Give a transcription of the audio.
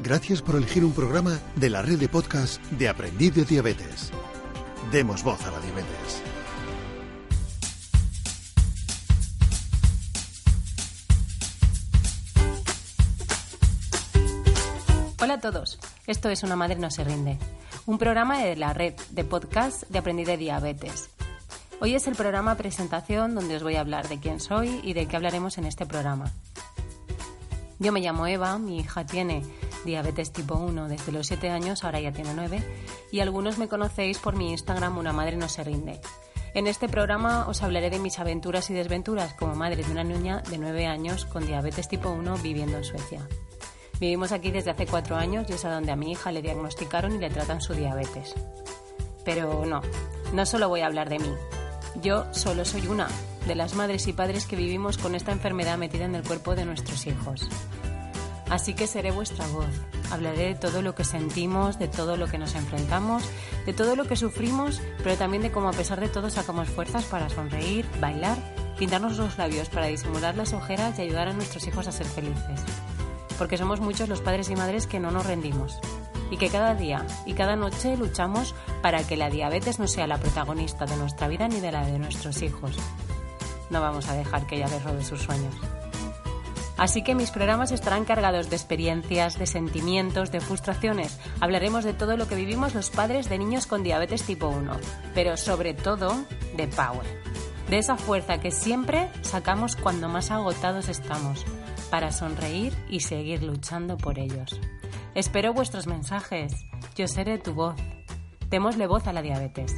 Gracias por elegir un programa de la red de podcast de Aprendiz de Diabetes. Demos voz a la diabetes. Hola a todos, esto es Una Madre No Se Rinde, un programa de la red de podcast de Aprendiz de Diabetes. Hoy es el programa presentación donde os voy a hablar de quién soy y de qué hablaremos en este programa. Yo me llamo Eva, mi hija tiene diabetes tipo 1 desde los 7 años, ahora ya tiene 9, y algunos me conocéis por mi Instagram Una Madre No Se Rinde. En este programa os hablaré de mis aventuras y desventuras como madre de una niña de 9 años con diabetes tipo 1 viviendo en Suecia. Vivimos aquí desde hace 4 años y es a donde a mi hija le diagnosticaron y le tratan su diabetes. Pero no, no solo voy a hablar de mí. Yo solo soy una de las madres y padres que vivimos con esta enfermedad metida en el cuerpo de nuestros hijos. Así que seré vuestra voz. Hablaré de todo lo que sentimos, de todo lo que nos enfrentamos, de todo lo que sufrimos, pero también de cómo a pesar de todo sacamos fuerzas para sonreír, bailar, pintarnos los labios para disimular las ojeras y ayudar a nuestros hijos a ser felices. Porque somos muchos los padres y madres que no nos rendimos y que cada día y cada noche luchamos para que la diabetes no sea la protagonista de nuestra vida ni de la de nuestros hijos. No vamos a dejar que ella les robe sus sueños. Así que mis programas estarán cargados de experiencias, de sentimientos, de frustraciones. Hablaremos de todo lo que vivimos los padres de niños con diabetes tipo 1, pero sobre todo de power. De esa fuerza que siempre sacamos cuando más agotados estamos, para sonreír y seguir luchando por ellos. Espero vuestros mensajes. Yo seré tu voz. Démosle voz a la diabetes.